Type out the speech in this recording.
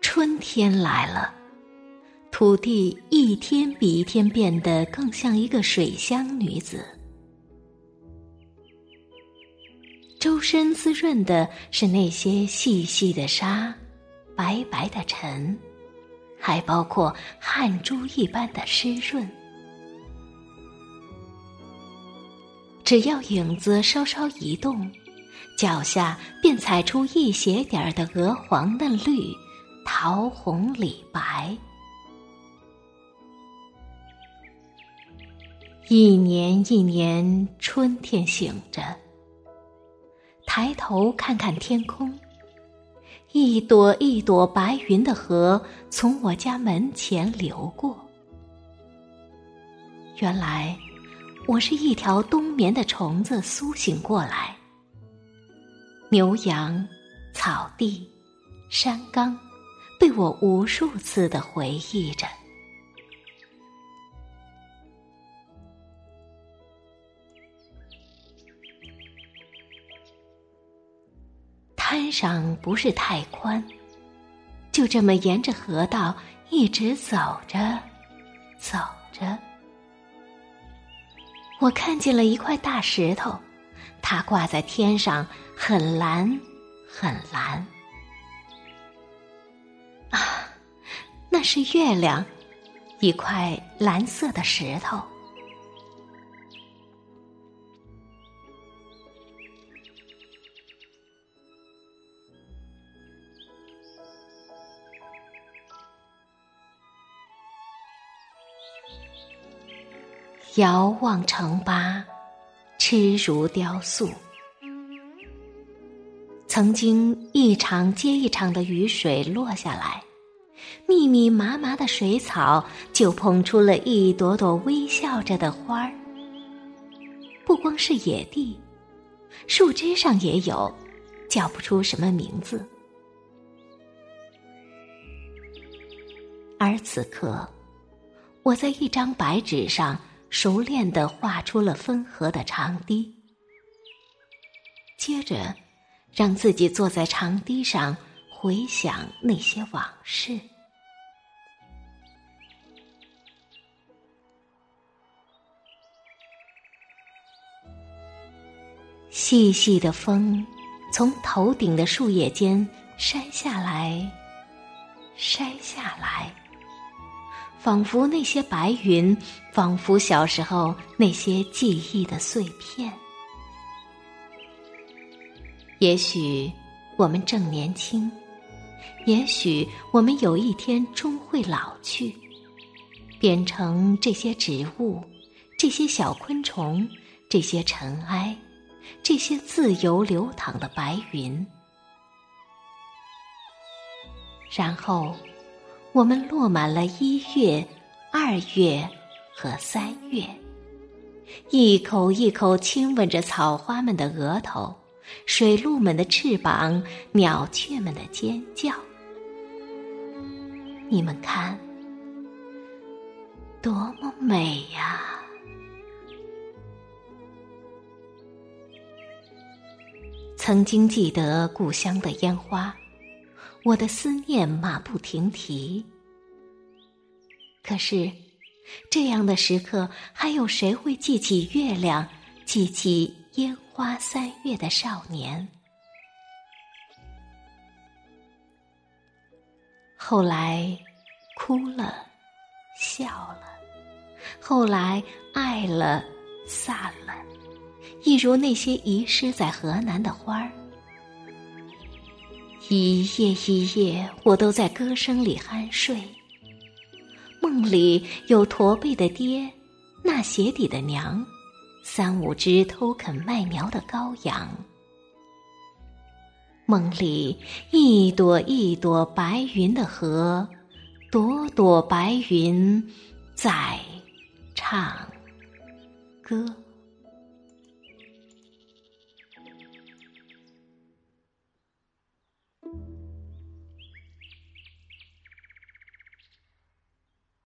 春天来了土地一天比一天变得更像一个水乡女子。周身滋润的是那些细细的沙白白的尘还包括汗珠一般的湿润。只要影子稍稍移动，脚下便踩出一斜点儿的鹅黄嫩绿、桃红李白。一年一年，春天醒着，抬头看看天空，一朵一朵白云的河从我家门前流过。原来。我是一条冬眠的虫子苏醒过来，牛羊、草地、山岗，被我无数次的回忆着。滩上不是太宽，就这么沿着河道一直走着，走着。我看见了一块大石头，它挂在天上，很蓝，很蓝。啊，那是月亮，一块蓝色的石头。遥望城巴，痴如雕塑。曾经一场接一场的雨水落下来，密密麻麻的水草就捧出了一朵朵微笑着的花儿。不光是野地，树枝上也有，叫不出什么名字。而此刻，我在一张白纸上。熟练的画出了分河的长堤，接着让自己坐在长堤上回想那些往事。细细的风从头顶的树叶间筛下来，筛下来。仿佛那些白云，仿佛小时候那些记忆的碎片。也许我们正年轻，也许我们有一天终会老去，变成这些植物、这些小昆虫、这些尘埃、这些自由流淌的白云，然后。我们落满了一月、二月和三月，一口一口亲吻着草花们的额头，水鹿们的翅膀，鸟雀们的尖叫。你们看，多么美呀！曾经记得故乡的烟花。我的思念马不停蹄。可是，这样的时刻，还有谁会记起月亮，记起烟花三月的少年？后来，哭了，笑了；后来，爱了，散了，一如那些遗失在河南的花儿。一夜一夜，我都在歌声里酣睡。梦里有驼背的爹，纳鞋底的娘，三五只偷啃麦苗的羔羊。梦里一朵一朵白云的河，朵朵白云在唱歌。